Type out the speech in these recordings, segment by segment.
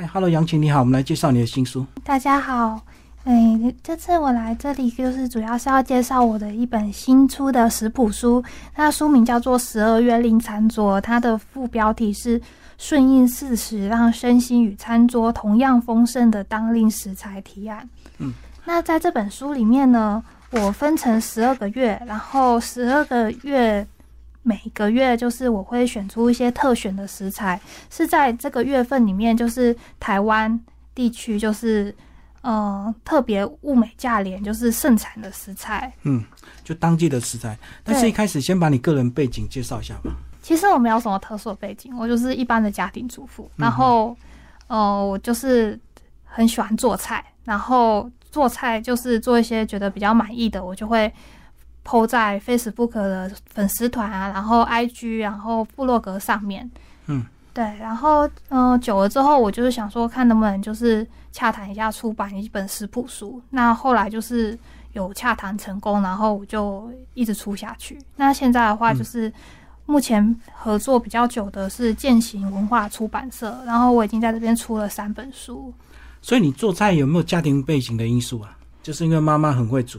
嗨，Hello，杨晴，你好，我们来介绍你的新书。大家好，哎，这次我来这里就是主要是要介绍我的一本新出的食谱书，那书名叫做《十二月令餐桌》，它的副标题是“顺应四时，让身心与餐桌同样丰盛的当令食材提案”。嗯，那在这本书里面呢，我分成十二个月，然后十二个月。每个月就是我会选出一些特选的食材，是在这个月份里面，就是台湾地区就是呃特别物美价廉，就是盛产的食材。嗯，就当季的食材。但是一开始先把你个人背景介绍一下吧。其实我没有什么特殊的背景，我就是一般的家庭主妇。然后呃，我就是很喜欢做菜，然后做菜就是做一些觉得比较满意的，我就会。抛在 Facebook 的粉丝团啊，然后 IG，然后部落格上面，嗯，对，然后嗯，久了之后，我就是想说，看能不能就是洽谈一下出版一本食谱书。那后来就是有洽谈成功，然后我就一直出下去。那现在的话，就是目前合作比较久的是践行文化出版社，然后我已经在这边出了三本书。所以你做菜有没有家庭背景的因素啊？就是因为妈妈很会煮。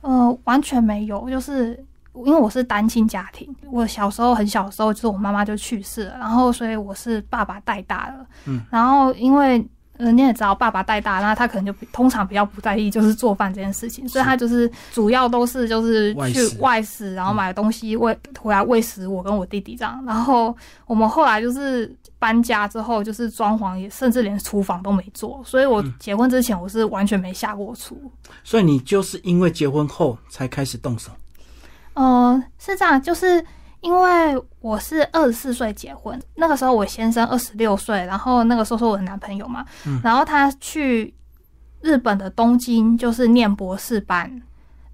呃，完全没有，就是因为我是单亲家庭，我小时候很小的时候，就是我妈妈就去世了，然后所以我是爸爸带大的，嗯，然后因为。呃，你也知道，爸爸带大，那他可能就通常比较不在意，就是做饭这件事情，所以他就是主要都是就是去外食，然后买东西喂回来喂食我跟我弟弟这样。然后我们后来就是搬家之后，就是装潢也甚至连厨房都没做，所以我结婚之前我是完全没下过厨。所以你就是因为结婚后才开始动手？呃，是这样，就是。因为我是二十四岁结婚，那个时候我先生二十六岁，然后那个时候是我的男朋友嘛，然后他去日本的东京就是念博士班，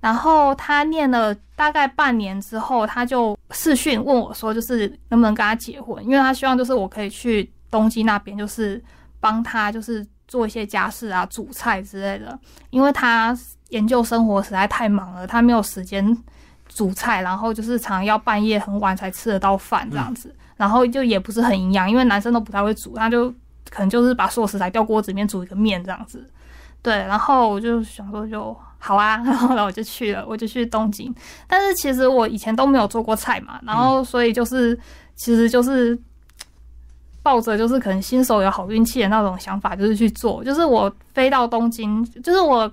然后他念了大概半年之后，他就视讯问我说，就是能不能跟他结婚，因为他希望就是我可以去东京那边，就是帮他就是做一些家事啊、煮菜之类的，因为他研究生活实在太忙了，他没有时间。煮菜，然后就是常要半夜很晚才吃得到饭这样子，然后就也不是很营养，因为男生都不太会煮，他就可能就是把所有食材掉锅子里面煮一个面这样子。对，然后我就想说就好啊，然后我就去了，我就去东京。但是其实我以前都没有做过菜嘛，然后所以就是其实就是抱着就是可能新手有好运气的那种想法，就是去做。就是我飞到东京，就是我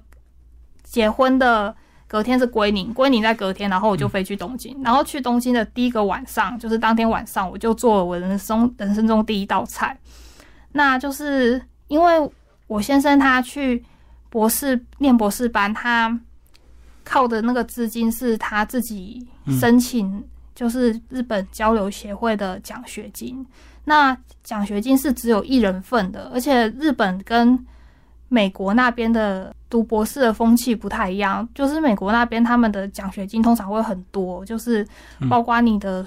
结婚的。隔天是归宁，归宁在隔天，然后我就飞去东京。然后去东京的第一个晚上，就是当天晚上，我就做了我人生人生中第一道菜。那就是因为我先生他去博士念博士班，他靠的那个资金是他自己申请，就是日本交流协会的奖学金。那奖学金是只有一人份的，而且日本跟美国那边的读博士的风气不太一样，就是美国那边他们的奖学金通常会很多，就是包括你的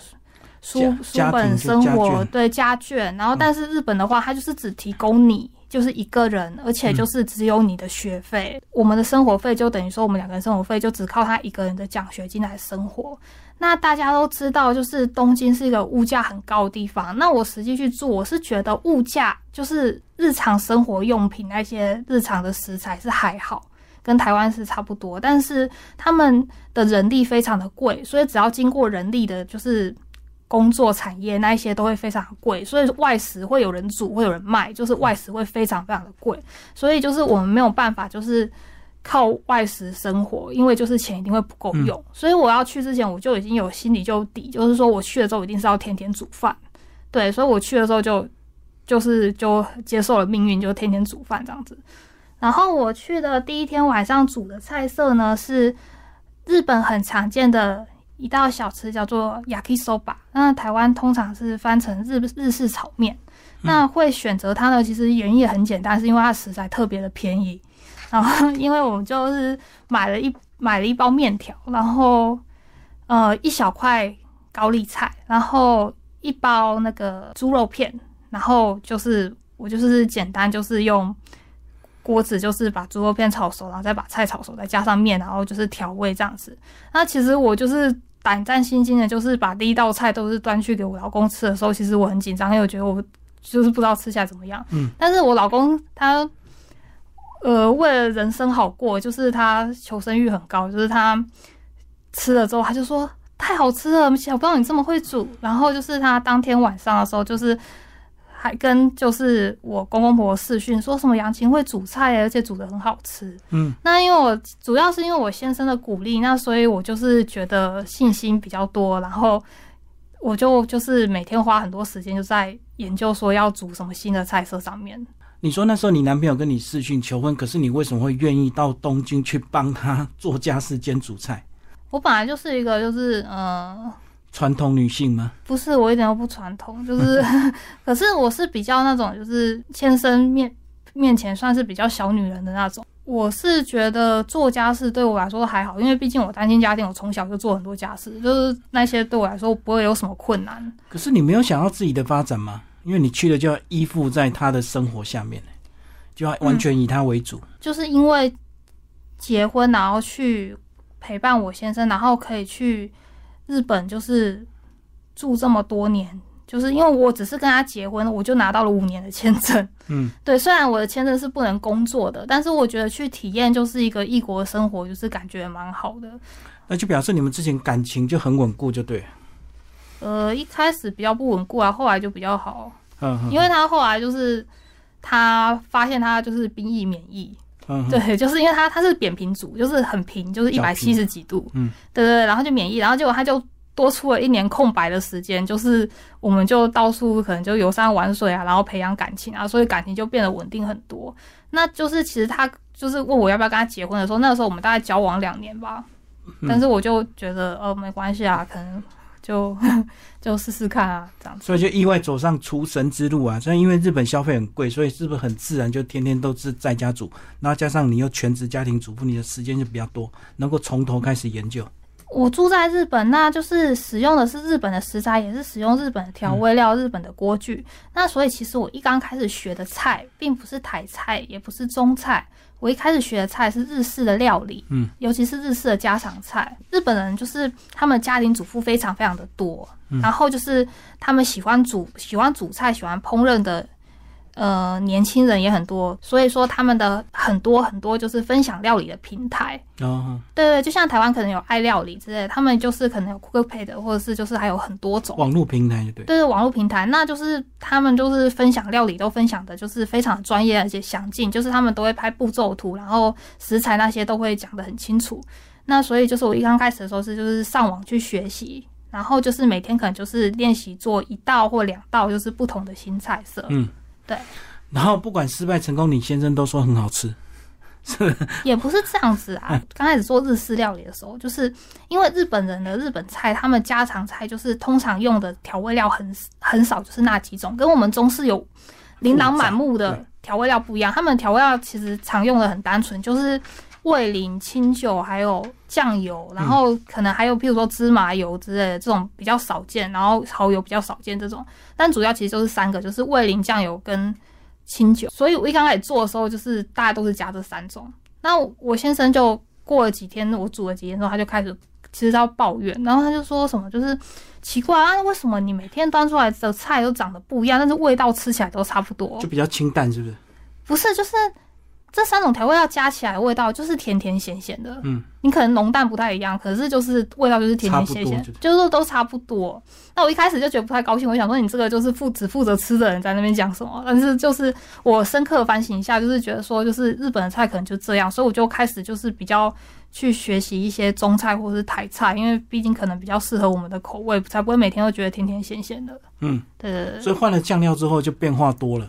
书书本、生活对家眷，然后但是日本的话，它就是只提供你就是一个人，而且就是只有你的学费，我们的生活费就等于说我们两个人生活费就只靠他一个人的奖学金来生活。那大家都知道，就是东京是一个物价很高的地方。那我实际去住，我是觉得物价就是日常生活用品那些日常的食材是还好，跟台湾是差不多。但是他们的人力非常的贵，所以只要经过人力的，就是工作产业那一些都会非常贵。所以外食会有人煮，会有人卖，就是外食会非常非常的贵。所以就是我们没有办法，就是。靠外食生活，因为就是钱一定会不够用，所以我要去之前我就已经有心里就底，就是说我去了之后一定是要天天煮饭，对，所以我去的时候就就是就接受了命运，就天天煮饭这样子。然后我去的第一天晚上煮的菜色呢是日本很常见的一道小吃，叫做 yakisoba，那台湾通常是翻成日日式炒面。那会选择它呢，其实原因也很简单，是因为它食材特别的便宜。然后，因为我们就是买了一买了一包面条，然后呃一小块高丽菜，然后一包那个猪肉片，然后就是我就是简单就是用锅子就是把猪肉片炒熟，然后再把菜炒熟，再加上面，然后就是调味这样子。那其实我就是胆战心惊的，就是把第一道菜都是端去给我老公吃的时候，其实我很紧张，因为我觉得我。就是不知道吃起来怎么样。嗯，但是我老公他，呃，为了人生好过，就是他求生欲很高，就是他吃了之后，他就说太好吃了，想不到你这么会煮。然后就是他当天晚上的时候，就是还跟就是我公公婆婆视讯，说什么杨琴会煮菜，而且煮的很好吃。嗯，那因为我主要是因为我先生的鼓励，那所以我就是觉得信心比较多，然后我就就是每天花很多时间就在研究说要煮什么新的菜色上面。你说那时候你男朋友跟你视讯求婚，可是你为什么会愿意到东京去帮他做家事兼煮菜？我本来就是一个就是呃，传统女性吗？不是我一点都不传统，就是 可是我是比较那种就是先生面面前算是比较小女人的那种。我是觉得做家事对我来说还好，因为毕竟我单亲家庭，我从小就做很多家事，就是那些对我来说不会有什么困难。可是你没有想要自己的发展吗？因为你去了就要依附在他的生活下面，就要完全以他为主。就是因为结婚，然后去陪伴我先生，然后可以去日本，就是住这么多年。就是因为我只是跟他结婚，我就拿到了五年的签证。嗯，对，虽然我的签证是不能工作的，但是我觉得去体验就是一个异国的生活，就是感觉蛮好的。那就表示你们之前感情就很稳固，就对。呃，一开始比较不稳固啊，后来就比较好，嗯哼，因为他后来就是他发现他就是兵役免疫，嗯，对，就是因为他他是扁平足，就是很平，就是一百七十几度，嗯，对对对，然后就免疫，然后结果他就多出了一年空白的时间，就是我们就到处可能就游山玩水啊，然后培养感情啊，所以感情就变得稳定很多。那就是其实他就是问我要不要跟他结婚的时候，那个时候我们大概交往两年吧，嗯。但是我就觉得呃没关系啊，可能就 就试试看啊，这样子。所以就意外走上厨神之路啊！所以因为日本消费很贵，所以是不是很自然就天天都是在家煮？然后加上你又全职家庭主妇，你的时间就比较多，能够从头开始研究。我住在日本，那就是使用的是日本的食材，也是使用日本的调味料、日本的锅具。那所以其实我一刚开始学的菜，并不是台菜，也不是中菜。我一开始学的菜是日式的料理，嗯，尤其是日式的家常菜。日本人就是他们家庭主妇非常非常的多，然后就是他们喜欢煮、喜欢煮菜、喜欢烹饪的。呃，年轻人也很多，所以说他们的很多很多就是分享料理的平台，哦，对对，就像台湾可能有爱料理之类的，他们就是可能有 Cookpad，或者是就是还有很多种，网络平台。对对，网络平台，那就是他们就是分享料理都分享的就是非常专业而且详尽，就是他们都会拍步骤图，然后食材那些都会讲的很清楚。那所以就是我一刚开始的时候是就是上网去学习，然后就是每天可能就是练习做一道或两道就是不同的新菜色。嗯，对。然后不管失败成功，你先生都说很好吃。也不是这样子啊。刚开始做日式料理的时候，就是因为日本人的日本菜，他们家常菜就是通常用的调味料很很少，就是那几种，跟我们中式有琳琅满目的调味料不一样。他们调味料其实常用的很单纯，就是味淋、清酒还有酱油，然后可能还有譬如说芝麻油之类的这种比较少见，然后蚝油比较少见这种，但主要其实就是三个，就是味淋、酱油跟。清酒，所以我一刚开始做的时候，就是大家都是加这三种。那我先生就过了几天，我煮了几天之后，他就开始其实要抱怨，然后他就说什么，就是奇怪啊，为什么你每天端出来的菜都长得不一样，但是味道吃起来都差不多？就比较清淡，是不是？不是，就是这三种调味料加起来味道就是甜甜咸咸的。嗯，你可能浓淡不太一样，可是就是味道就是甜甜咸咸，就是都差不多。那我一开始就觉得不太高兴，我想说你这个就是负只负责吃的人在那边讲什么？但是就是我深刻反省一下，就是觉得说就是日本的菜可能就这样，所以我就开始就是比较去学习一些中菜或者是台菜，因为毕竟可能比较适合我们的口味，才不会每天都觉得甜甜咸咸的。嗯，对对对。所以换了酱料之后就变化多了。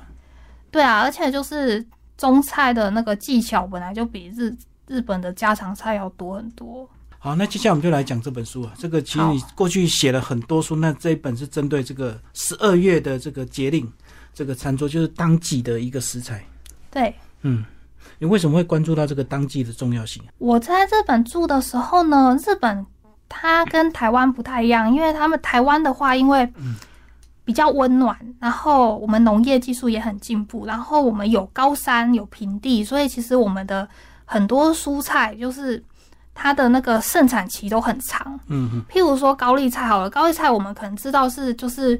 对啊，而且就是中菜的那个技巧本来就比日日本的家常菜要多很多。好，那接下来我们就来讲这本书啊。这个其实你过去写了很多书，那这一本是针对这个十二月的这个节令，这个餐桌就是当季的一个食材。对，嗯，你为什么会关注到这个当季的重要性？我在日本住的时候呢，日本它跟台湾不太一样，因为他们台湾的话，因为比较温暖，然后我们农业技术也很进步，然后我们有高山有平地，所以其实我们的很多蔬菜就是。它的那个盛产期都很长，嗯哼，譬如说高丽菜好了，高丽菜我们可能知道是就是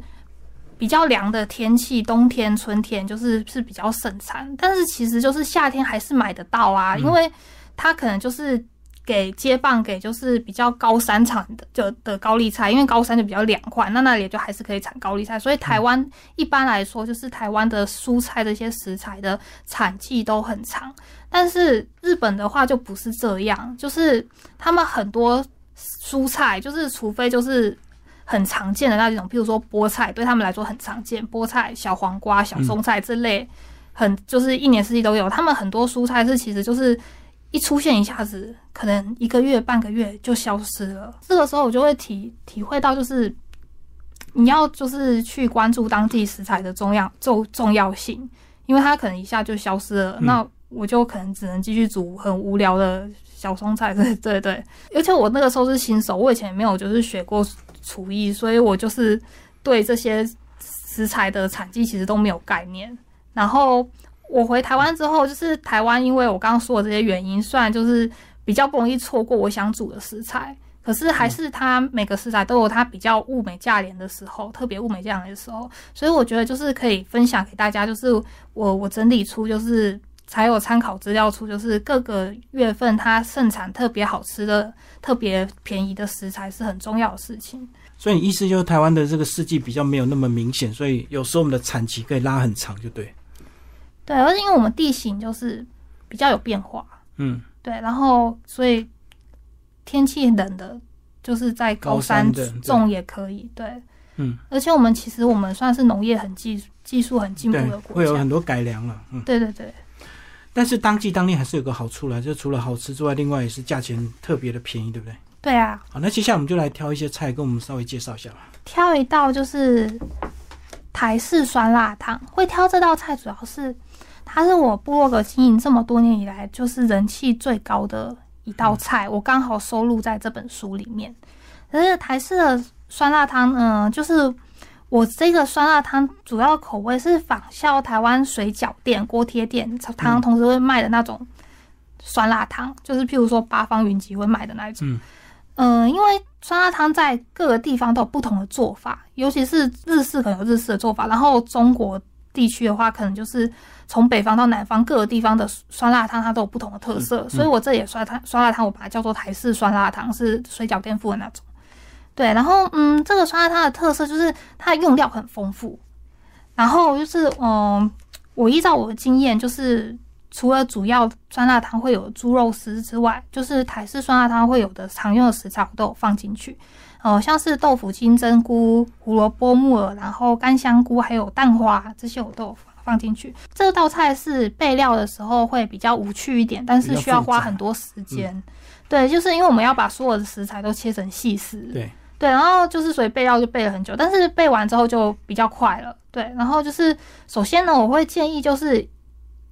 比较凉的天气，冬天、春天就是是比较盛产，但是其实就是夏天还是买得到啊，因为它可能就是给接棒给就是比较高山产的就的高丽菜，因为高山就比较凉快，那那里就还是可以产高丽菜，所以台湾一般来说就是台湾的蔬菜这些食材的产季都很长，但是日本的话就不是这样，就是他们很多蔬菜就是除非就是。很常见的那种，譬如说菠菜，对他们来说很常见。菠菜、小黄瓜、小松菜这类，很就是一年四季都有。他们很多蔬菜是其实就是一出现一下子，可能一个月、半个月就消失了。这个时候我就会体体会到，就是你要就是去关注当地食材的重要重重要性，因为它可能一下就消失了。那我就可能只能继续煮很无聊的小松菜。对对对，而且我那个时候是新手，我以前没有就是学过。厨艺，所以我就是对这些食材的产地其实都没有概念。然后我回台湾之后，就是台湾，因为我刚刚说的这些原因，虽然就是比较不容易错过我想煮的食材，可是还是它每个食材都有它比较物美价廉的时候，特别物美价廉的时候。所以我觉得就是可以分享给大家，就是我我整理出就是。才有参考资料出，就是各个月份它盛产特别好吃的、特别便宜的食材是很重要的事情。所以你意思就是台湾的这个四季比较没有那么明显，所以有时候我们的产期可以拉很长，就对。对，而且因为我们地形就是比较有变化，嗯，对，然后所以天气冷的，就是在高山种也可以，对，嗯，而且我们其实我们算是农业很技技术很进步的国家，会有很多改良了，嗯，对对对。但是当季当令还是有个好处啦，就除了好吃之外，另外也是价钱特别的便宜，对不对？对啊。好，那接下来我们就来挑一些菜，跟我们稍微介绍一下吧。挑一道就是台式酸辣汤。会挑这道菜，主要是它是我部落格经营这么多年以来，就是人气最高的一道菜。我刚好收录在这本书里面。可是台式的酸辣汤，嗯，就是。我这个酸辣汤主要口味是仿效台湾水饺店、锅贴店汤同时会卖的那种酸辣汤，就是譬如说八方云集会卖的那一种。嗯，因为酸辣汤在各个地方都有不同的做法，尤其是日式可能有日式的做法，然后中国地区的话，可能就是从北方到南方各个地方的酸辣汤它都有不同的特色。所以我这也酸汤酸辣汤，我把它叫做台式酸辣汤，是水饺店附的那种。对，然后嗯，这个酸辣汤的特色就是它的用料很丰富，然后就是嗯，我依照我的经验，就是除了主要酸辣汤会有猪肉丝之外，就是台式酸辣汤会有的常用的食材我都有放进去，哦，像是豆腐、金针菇、胡萝卜、木耳，然后干香菇，还有蛋花这些我都有放进去。这道菜是备料的时候会比较无趣一点，但是需要花很多时间。对，就是因为我们要把所有的食材都切成细丝。对。对，然后就是所以备料就备了很久，但是备完之后就比较快了。对，然后就是首先呢，我会建议就是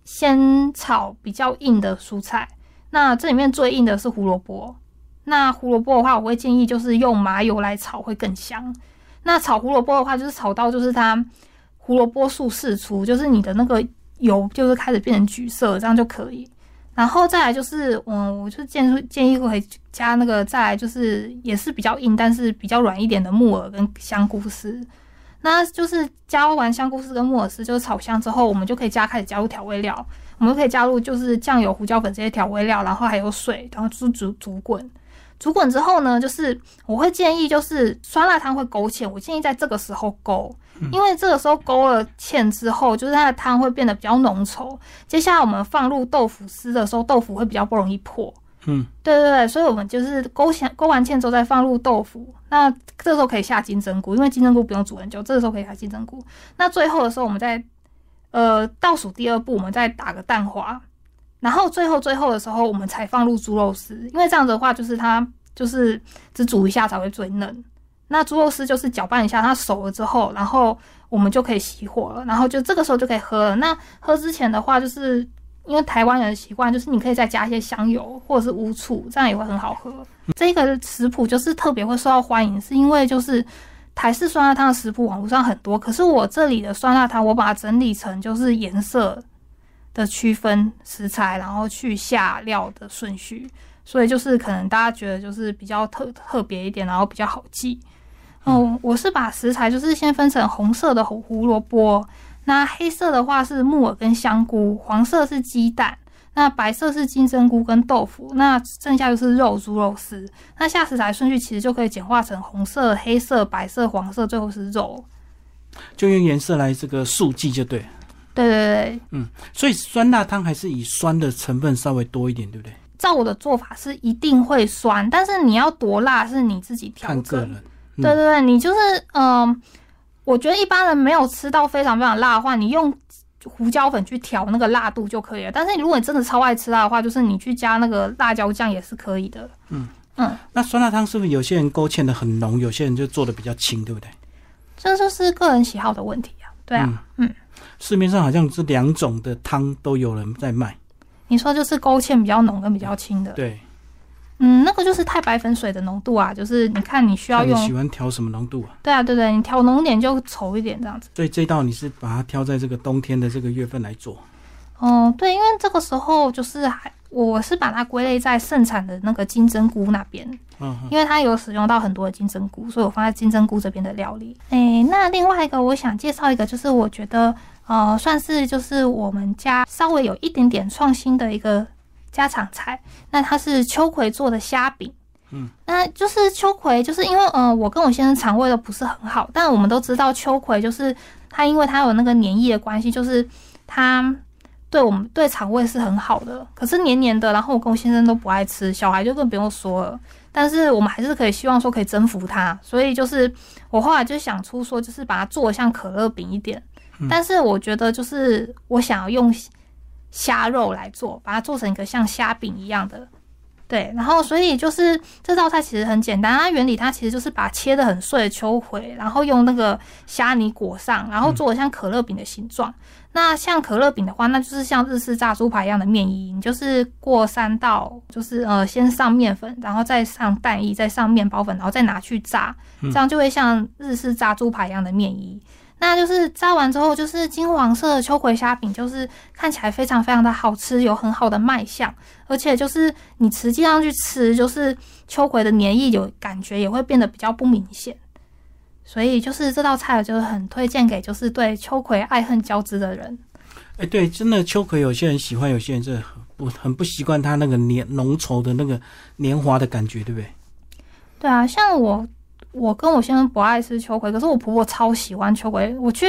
先炒比较硬的蔬菜。那这里面最硬的是胡萝卜。那胡萝卜的话，我会建议就是用麻油来炒会更香。那炒胡萝卜的话，就是炒到就是它胡萝卜素释出，就是你的那个油就是开始变成橘色，这样就可以。然后再来就是，嗯，我就建议建议可以加那个，再来就是也是比较硬，但是比较软一点的木耳跟香菇丝。那就是加完香菇丝跟木耳丝，就是炒香之后，我们就可以加开始加入调味料，我们可以加入就是酱油、胡椒粉这些调味料，然后还有水，然后煮煮煮滚。煮滚之后呢，就是我会建议，就是酸辣汤会勾芡，我建议在这个时候勾，因为这个时候勾了芡之后，就是它的汤会变得比较浓稠。接下来我们放入豆腐丝的时候，豆腐会比较不容易破。嗯，对对对，所以我们就是勾芡，勾完芡之后再放入豆腐。那这时候可以下金针菇，因为金针菇不用煮很久，这个时候可以下金针菇。那最后的时候，我们再呃倒数第二步，我们再打个蛋花。然后最后最后的时候，我们才放入猪肉丝，因为这样子的话，就是它就是只煮一下才会最嫩。那猪肉丝就是搅拌一下，它熟了之后，然后我们就可以熄火了，然后就这个时候就可以喝了。那喝之前的话，就是因为台湾人的习惯，就是你可以再加一些香油或者是乌醋，这样也会很好喝。这个食谱就是特别会受到欢迎，是因为就是台式酸辣汤的食谱网络上很多，可是我这里的酸辣汤，我把它整理成就是颜色。的区分食材，然后去下料的顺序，所以就是可能大家觉得就是比较特特别一点，然后比较好记。哦，我是把食材就是先分成红色的胡胡萝卜，那黑色的话是木耳跟香菇，黄色是鸡蛋，那白色是金针菇跟豆腐，那剩下就是肉猪肉丝。那下食材顺序其实就可以简化成红色、黑色、白色、黄色，最后是肉。就用颜色来这个速记就对。对对对，嗯，所以酸辣汤还是以酸的成分稍微多一点，对不对？照我的做法是一定会酸，但是你要多辣是你自己调看个整。人。对对对，你就是嗯、我觉得一般人没有吃到非常非常辣的话，你用胡椒粉去调那个辣度就可以了。但是如果你真的超爱吃辣的话，就是你去加那个辣椒酱也是可以的。嗯嗯，那酸辣汤是不是有些人勾芡的很浓，有些人就做的比较轻，对不对？这就是个人喜好的问题啊。对啊，嗯市面上好像这两种的汤都有人在卖。你说就是勾芡比较浓跟比较轻的，对，嗯，那个就是太白粉水的浓度啊，就是你看你需要用你，喜欢调什么浓度啊？对啊对对，你调浓点就稠一点这样子。所以这道你是把它挑在这个冬天的这个月份来做。哦，对，因为这个时候就是还我是把它归类在盛产的那个金针菇那边，嗯，因为它有使用到很多的金针菇，所以我放在金针菇这边的料理。哎，那另外一个我想介绍一个，就是我觉得呃算是就是我们家稍微有一点点创新的一个家常菜，那它是秋葵做的虾饼。嗯，那就是秋葵，就是因为呃，我跟我先生肠胃都不是很好，但我们都知道秋葵就是它，因为它有那个黏液的关系，就是它对我们对肠胃是很好的。可是黏黏的，然后我跟我先生都不爱吃，小孩就更不用说了。但是我们还是可以希望说可以征服它，所以就是我后来就想出说，就是把它做的像可乐饼一点。但是我觉得就是我想要用虾肉来做，把它做成一个像虾饼一样的。对，然后所以就是这道菜其实很简单，它原理它其实就是把切的很碎的秋葵，然后用那个虾泥裹上，然后做的像可乐饼的形状。那像可乐饼的话，那就是像日式炸猪排一样的面衣，你就是过三道，就是呃先上面粉，然后再上蛋液，再上面包粉，然后再拿去炸，这样就会像日式炸猪排一样的面衣。那就是炸完之后，就是金黄色的秋葵虾饼，就是看起来非常非常的好吃，有很好的卖相，而且就是你实际上去吃，就是秋葵的黏液有感觉也会变得比较不明显。所以就是这道菜，就是很推荐给就是对秋葵爱恨交织的人。哎，对，真的秋葵有些人喜欢，有些人是很不很不习惯它那个黏浓稠的那个黏滑的感觉，对不对？对啊，像我，我跟我先生不爱吃秋葵，可是我婆婆超喜欢秋葵。我去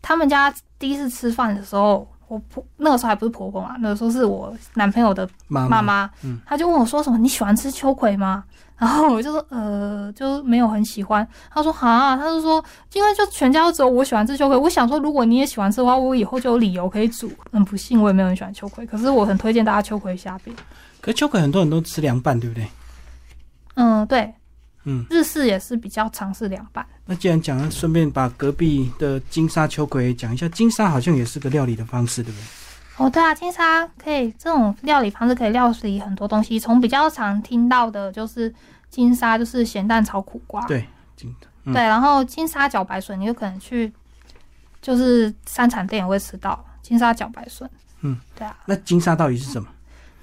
他们家第一次吃饭的时候，我婆那个时候还不是婆婆嘛，那个时候是我男朋友的妈妈妈，嗯她就问我说什么你喜欢吃秋葵吗？然后我就说呃，就没有很喜欢。她说哈，她就说因为就全家都只有我喜欢吃秋葵。我想说如果你也喜欢吃的话，我以后就有理由可以煮。很不幸，我也没有很喜欢秋葵，可是我很推荐大家秋葵虾饼。可是秋葵很多人都吃凉拌，对不对？嗯，对，嗯，日式也是比较尝试凉拌。那既然讲了，顺便把隔壁的金沙秋葵讲一下。金沙好像也是个料理的方式，对不对？哦，对啊，金沙可以这种料理方式可以料理很多东西。从比较常听到的就是金沙，就是咸蛋炒苦瓜，对，金嗯对然后金沙茭白笋，你有可能去就是三产店也会吃到金沙茭白笋。嗯，对啊，那金沙到底是什么？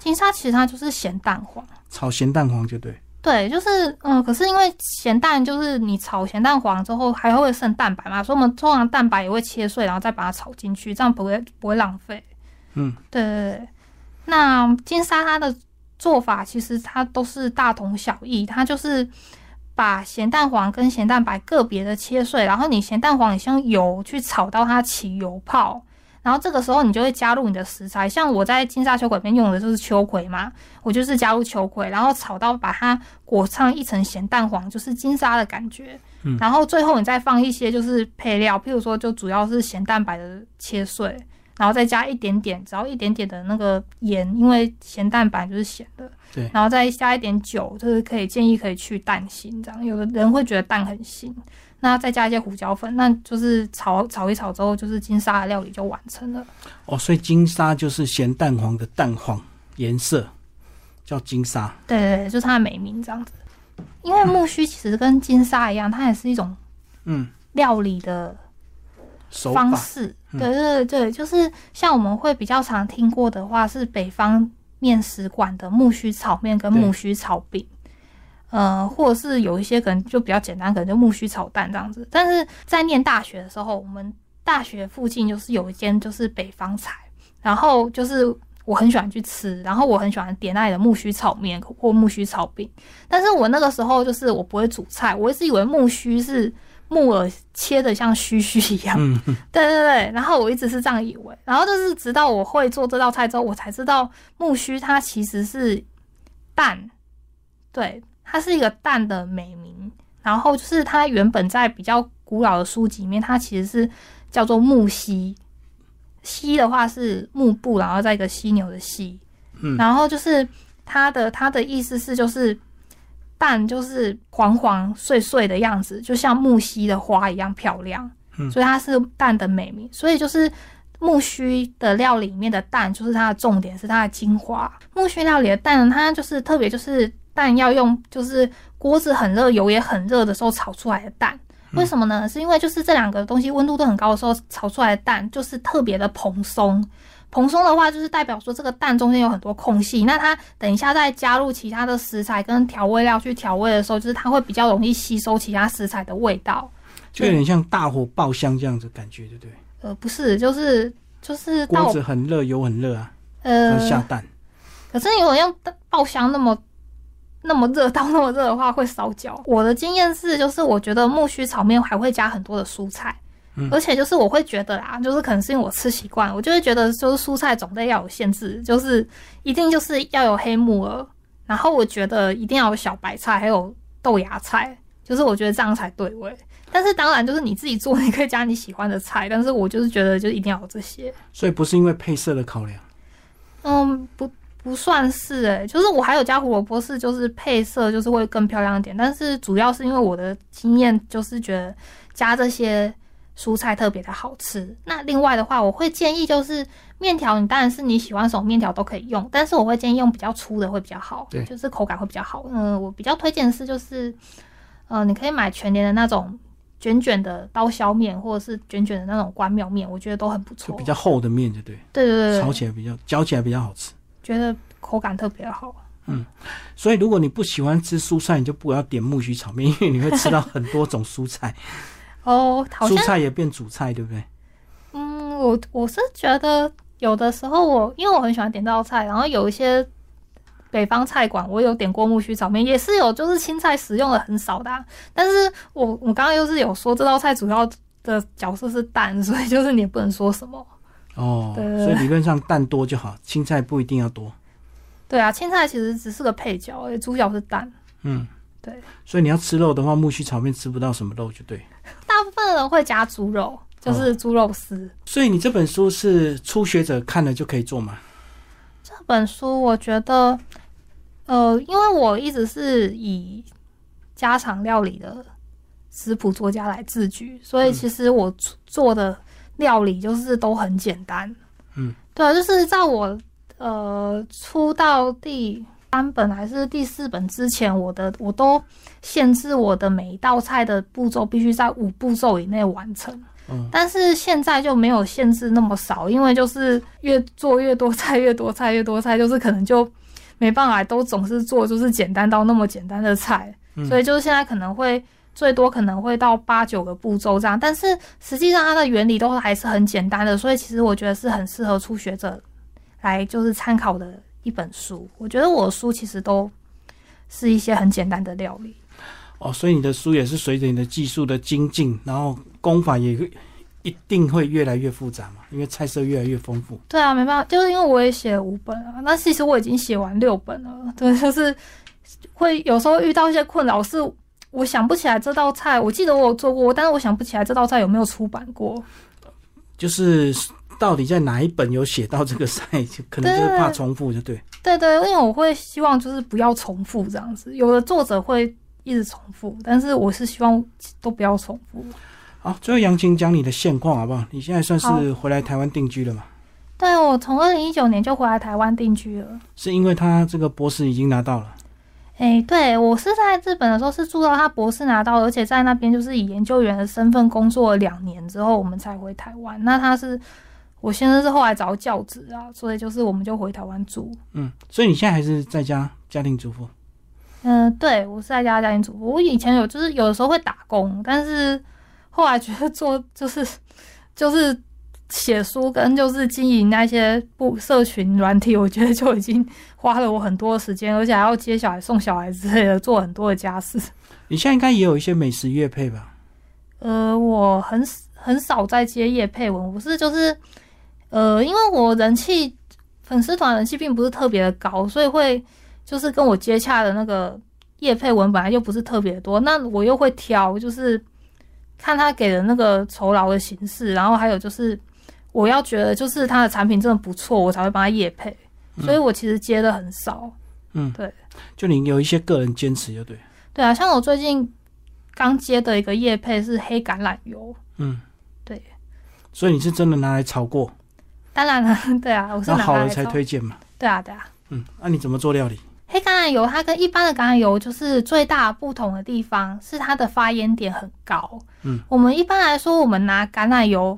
金沙其实它就是咸蛋黄。炒咸蛋黄就对。对，就是嗯，可是因为咸蛋就是你炒咸蛋黄之后还会剩蛋白嘛，所以我们通常蛋白也会切碎，然后再把它炒进去，这样不会不会浪费。嗯，对对对。那金沙它的做法其实它都是大同小异，它就是把咸蛋黄跟咸蛋白个别的切碎，然后你咸蛋黄你先用油去炒到它起油泡。然后这个时候你就会加入你的食材，像我在金沙秋葵里面用的就是秋葵嘛，我就是加入秋葵，然后炒到把它裹上一层咸蛋黄，就是金沙的感觉。嗯然后最后你再放一些就是配料，譬如说就主要是咸蛋白的切碎，然后再加一点点，只要一点点的那个盐，因为咸蛋白就是咸的。对然后再加一点酒，就是可以建议可以去蛋腥，这样有的人会觉得蛋很腥，那再加一些胡椒粉，那就是炒炒一炒之后，就是金沙的料理就完成了。哦，所以金沙就是咸蛋黄的蛋黄颜色，叫金沙。对对对，就是它的美名这样子。因为木须其实跟金沙一样，它也是一种嗯，料理的方式。嗯对对对，就是像我们会比较常听过的话，是北方面食馆的木须炒面跟木须炒饼。呃，或者是有一些可能就比较简单，可能就木须炒蛋这样子。但是在念大学的时候，我们大学附近就是有一间就是北方菜，然后就是我很喜欢去吃，然后我很喜欢点那里的木须炒面或木须炒饼。但是我那个时候就是我不会煮菜，我一直以为木须是。木耳切的像须须一样，对对对，然后我一直是这样以为，然后就是直到我会做这道菜之后，我才知道木须它其实是蛋，对，它是一个蛋的美名，然后就是它原本在比较古老的书籍里面，它其实是叫做木犀，犀的话是幕布，然后再一个犀牛的犀，嗯，然后就是它的它的意思是就是。蛋就是黄黄碎碎的样子，就像木樨的花一样漂亮，所以它是蛋的美名。所以就是木须的料理里面的蛋，就是它的重点，是它的精华。木须料理的蛋，它就是特别，就是蛋要用，就是锅子很热，油也很热的时候炒出来的蛋。为什么呢？是因为就是这两个东西温度都很高的时候炒出来的蛋，就是特别的蓬松。蓬松的话，就是代表说这个蛋中间有很多空隙。那它等一下再加入其他的食材跟调味料去调味的时候，就是它会比较容易吸收其他食材的味道，就有点像大火爆香这样子感觉，对不对？呃，不是，就是就是锅子很热，油很热啊，呃，下蛋。可是你如果用爆香那么那么热到那么热的话，会烧焦。我的经验是，就是我觉得木须炒面还会加很多的蔬菜。而且就是我会觉得啦，就是可能是因为我吃习惯，我就会觉得就是蔬菜种类要有限制，就是一定就是要有黑木耳，然后我觉得一定要有小白菜，还有豆芽菜，就是我觉得这样才对味。但是当然就是你自己做，你可以加你喜欢的菜，但是我就是觉得就一定要有这些。所以不是因为配色的考量？嗯，不不算是诶，就是我还有加胡萝卜是就是配色就是会更漂亮一点，但是主要是因为我的经验就是觉得加这些。蔬菜特别的好吃。那另外的话，我会建议就是面条，你当然是你喜欢什么面条都可以用，但是我会建议用比较粗的会比较好，对，就是口感会比较好。嗯，我比较推荐的是就是，呃，你可以买全年的那种卷卷的刀削面，或者是卷卷的那种关庙面，我觉得都很不错。比较厚的面就对，对对对，炒起来比较嚼起来比较好吃，觉得口感特别好。嗯，所以如果你不喜欢吃蔬菜，你就不要点木须炒面，因为你会吃到很多种蔬菜。哦，蔬菜也变主菜，对不对？嗯，我我是觉得有的时候我因为我很喜欢点这道菜，然后有一些北方菜馆我有点过木须炒面，也是有就是青菜使用的很少的。但是我我刚刚又是有说这道菜主要的角色是蛋，所以就是你也不能说什么哦。对，所以理论上蛋多就好，青菜不一定要多。对啊，青菜其实只是个配角，而主角是蛋。嗯，对。所以你要吃肉的话，木须炒面吃不到什么肉就对。大部分人会加猪肉，就是猪肉丝。所以你这本书是初学者看了就可以做吗？这本书我觉得，呃，因为我一直是以家常料理的食谱作家来自居，所以其实我做的料理就是都很简单。嗯，对，就是在我呃出道第。三本还是第四本之前，我的我都限制我的每一道菜的步骤必须在五步骤以内完成。嗯，但是现在就没有限制那么少，因为就是越做越多菜，越多菜越多菜，就是可能就没办法都总是做就是简单到那么简单的菜，所以就是现在可能会最多可能会到八九个步骤这样，但是实际上它的原理都还是很简单的，所以其实我觉得是很适合初学者来就是参考的。一本书，我觉得我的书其实都是一些很简单的料理。哦，所以你的书也是随着你的技术的精进，然后功法也会一定会越来越复杂嘛，因为菜色越来越丰富。对啊，没办法，就是因为我也写五本啊，那其实我已经写完六本了。对，就是会有时候遇到一些困扰，是我想不起来这道菜，我记得我有做过，但是我想不起来这道菜有没有出版过。就是。到底在哪一本有写到这个赛？就可能就是怕重复，就对。对对，因为我会希望就是不要重复这样子。有的作者会一直重复，但是我是希望都不要重复。好，最后杨晴讲你的现况好不好？你现在算是回来台湾定居了吗？对，我从二零一九年就回来台湾定居了。是因为他这个博士已经拿到了？哎，对我是在日本的时候是住到他博士拿到，而且在那边就是以研究员的身份工作了两年之后，我们才回台湾。那他是。我先生是后来找教职啊，所以就是我们就回台湾住。嗯，所以你现在还是在家家庭主妇？嗯，对，我是在家家庭主妇。我以前有就是有的时候会打工，但是后来觉得做就是就是写书跟就是经营那些不社群软体，我觉得就已经花了我很多时间，而且还要接小孩、送小孩之类的，做很多的家事。你现在应该也有一些美食乐配吧？呃，我很很少在接叶配文，我是就是呃，因为我人气粉丝团人气并不是特别的高，所以会就是跟我接洽的那个叶配文本来就不是特别多，那我又会挑，就是看他给的那个酬劳的形式，然后还有就是我要觉得就是他的产品真的不错，我才会帮他叶配，所以我其实接的很少。嗯，对，就你有一些个人坚持，就对。对啊，像我最近刚接的一个叶配是黑橄榄油，嗯，对，所以你是真的拿来炒过，当然了，对啊，我是拿然后好了才推荐嘛？对啊，对啊。嗯，那、你怎么做料理？黑橄榄油它跟一般的橄榄油就是最大不同的地方是它的发烟点很高。嗯，我们一般来说，我们拿橄榄油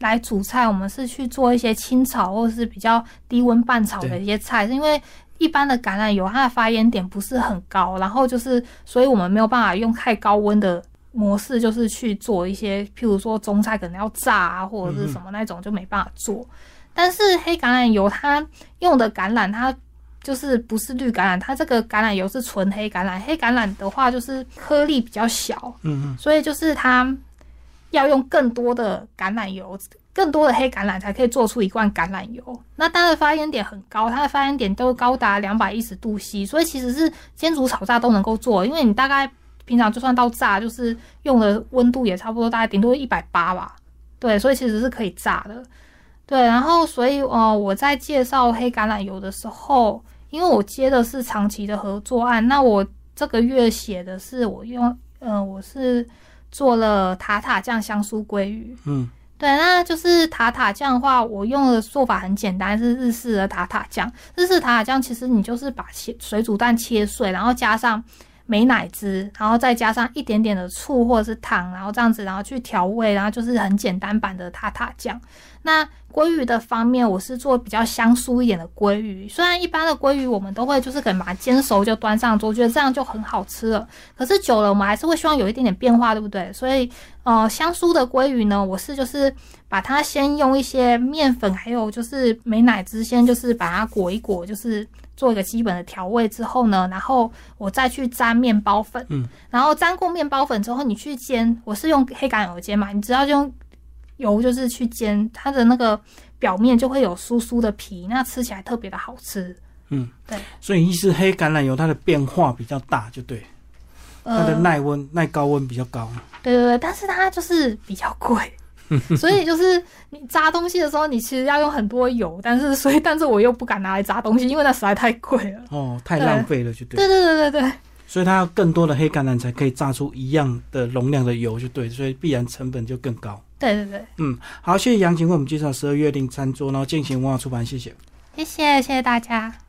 来煮菜，我们是去做一些清炒或者是比较低温半炒的一些菜，是因为一般的橄榄油它的发烟点不是很高，然后就是所以我们没有办法用太高温的。模式就是去做一些，譬如说中菜可能要炸啊，或者是什么那种就没办法做。但是黑橄榄油它用的橄榄，它就是不是绿橄榄，它这个橄榄油是纯黑橄榄。黑橄榄的话就是颗粒比较小，嗯嗯，所以就是它要用更多的橄榄油，更多的黑橄榄才可以做出一罐橄榄油。那它的发烟点很高，它的发烟点都高达两百一十度 C，所以其实是煎煮炒炸都能够做，因为你大概平常就算到炸，就是用的温度也差不多，大概顶多一百八吧。对，所以其实是可以炸的。对，然后所以呃，我在介绍黑橄榄油的时候，因为我接的是长期的合作案，那我这个月写的是我用呃，我是做了塔塔酱香酥鲑鱼。嗯，对，那就是塔塔酱的话，我用的做法很简单，是日式的塔塔酱。日式塔塔酱其实你就是把切水煮蛋切碎，然后加上美奶汁，然后再加上一点点的醋或者是糖，然后这样子，然后去调味，然后就是很简单版的塔塔酱。那鲑鱼的方面，我是做比较香酥一点的鲑鱼。虽然一般的鲑鱼我们都会就是可能把它煎熟就端上桌，觉得这样就很好吃了。可是久了，我们还是会希望有一点点变化，对不对？所以，呃，香酥的鲑鱼呢，我是就是把它先用一些面粉，还有就是美乃汁，先就是把它裹一裹，就是做一个基本的调味之后呢，然后我再去沾面包粉，嗯，然后沾过面包粉之后，你去煎，我是用黑橄榄油煎嘛，你只要用油就是去煎，它的那个表面就会有酥酥的皮，那吃起来特别的好吃。嗯，对所以意思黑橄榄油它的变化比较大，就对，它的呃，耐温、耐高温比较高。对对对，但是它就是比较贵，所以就是你炸东西的时候，你其实要用很多油，但是所以但是我又不敢拿来炸东西，因为那实在太贵了。哦，太浪费了，就对。对对对对对，所以它要更多的黑橄榄才可以炸出一样的容量的油，就对，所以必然成本就更高。对对对，嗯，好，谢谢杨晴为我们介绍十二月令餐桌，然后进行文化出版，谢谢。谢谢谢谢大家。